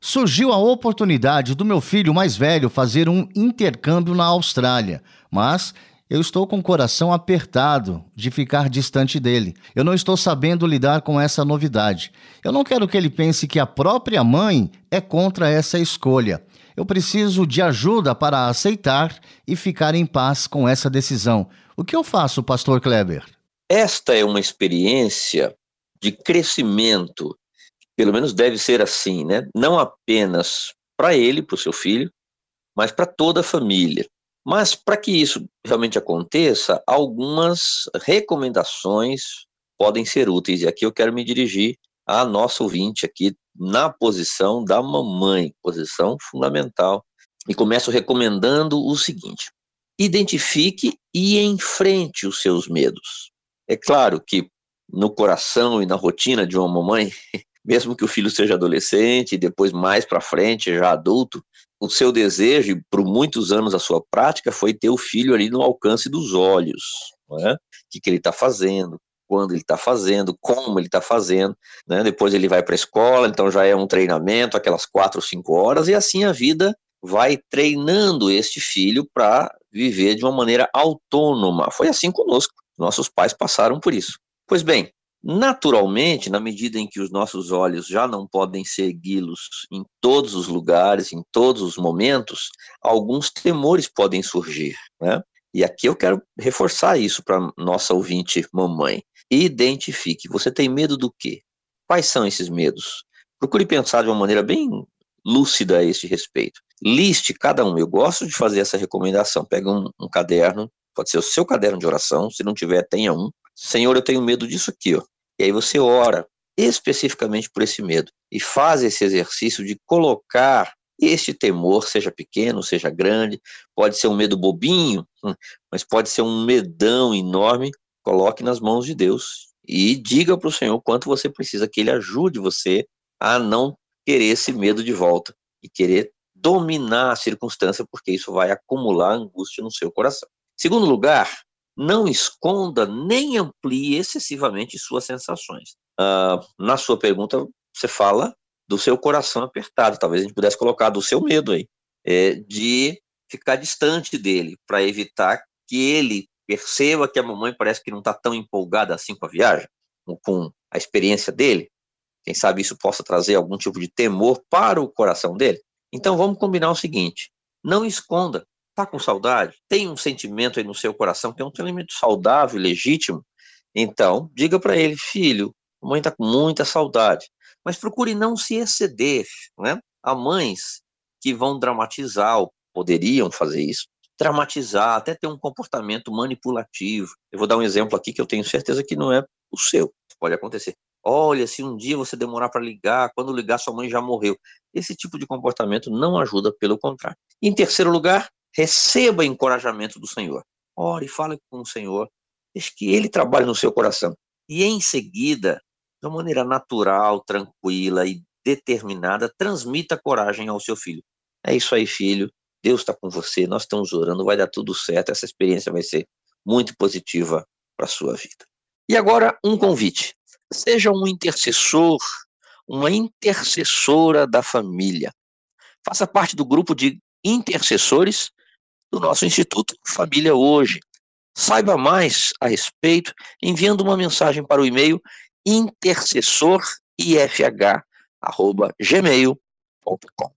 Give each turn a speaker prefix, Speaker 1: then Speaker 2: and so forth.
Speaker 1: Surgiu a oportunidade do meu filho mais velho fazer um intercâmbio na Austrália, mas eu estou com o coração apertado de ficar distante dele. Eu não estou sabendo lidar com essa novidade. Eu não quero que ele pense que a própria mãe é contra essa escolha. Eu preciso de ajuda para aceitar e ficar em paz com essa decisão. O que eu faço, Pastor Kleber?
Speaker 2: Esta é uma experiência de crescimento pelo menos deve ser assim, né? Não apenas para ele, para o seu filho, mas para toda a família. Mas para que isso realmente aconteça, algumas recomendações podem ser úteis. E aqui eu quero me dirigir à nossa ouvinte aqui na posição da mamãe, posição fundamental. E começo recomendando o seguinte: identifique e enfrente os seus medos. É claro que no coração e na rotina de uma mamãe, mesmo que o filho seja adolescente depois mais para frente, já adulto, o seu desejo, por muitos anos a sua prática, foi ter o filho ali no alcance dos olhos. Né? O que, que ele está fazendo, quando ele está fazendo, como ele está fazendo. Né? Depois ele vai para a escola, então já é um treinamento, aquelas quatro cinco horas, e assim a vida vai treinando este filho para viver de uma maneira autônoma. Foi assim conosco. Nossos pais passaram por isso. Pois bem, Naturalmente, na medida em que os nossos olhos já não podem segui-los em todos os lugares, em todos os momentos, alguns temores podem surgir, né? E aqui eu quero reforçar isso para nossa ouvinte mamãe. Identifique. Você tem medo do quê? Quais são esses medos? Procure pensar de uma maneira bem lúcida a este respeito. Liste cada um. Eu gosto de fazer essa recomendação. Pega um, um caderno, pode ser o seu caderno de oração. Se não tiver, tenha um. Senhor, eu tenho medo disso aqui, ó. E aí você ora especificamente por esse medo e faz esse exercício de colocar este temor, seja pequeno, seja grande, pode ser um medo bobinho, hum, mas pode ser um medão enorme, coloque nas mãos de Deus e diga para o Senhor quanto você precisa que Ele ajude você a não querer esse medo de volta e querer dominar a circunstância, porque isso vai acumular angústia no seu coração. Segundo lugar, não esconda nem amplie excessivamente suas sensações. Uh, na sua pergunta, você fala do seu coração apertado, talvez a gente pudesse colocar do seu medo aí, é, de ficar distante dele, para evitar que ele perceba que a mamãe parece que não está tão empolgada assim com a viagem, com a experiência dele. Quem sabe isso possa trazer algum tipo de temor para o coração dele. Então vamos combinar o seguinte: não esconda, Está com saudade? Tem um sentimento aí no seu coração que é um sentimento saudável, legítimo? Então, diga para ele, filho, a mãe está com muita saudade. Mas procure não se exceder, né? Há mães que vão dramatizar, ou poderiam fazer isso, dramatizar, até ter um comportamento manipulativo. Eu vou dar um exemplo aqui que eu tenho certeza que não é o seu, pode acontecer. Olha, se um dia você demorar para ligar, quando ligar sua mãe já morreu. Esse tipo de comportamento não ajuda, pelo contrário. Em terceiro lugar, receba encorajamento do Senhor. Ore, fale com o Senhor, deixe que Ele trabalhe no seu coração. E em seguida, de uma maneira natural, tranquila e determinada, transmita coragem ao seu filho. É isso aí, filho. Deus está com você, nós estamos orando, vai dar tudo certo, essa experiência vai ser muito positiva para a sua vida. E agora, um convite. Seja um intercessor, uma intercessora da família. Faça parte do grupo de intercessores do nosso Instituto Família Hoje. Saiba mais a respeito enviando uma mensagem para o e-mail intercessorifh@gmail.com.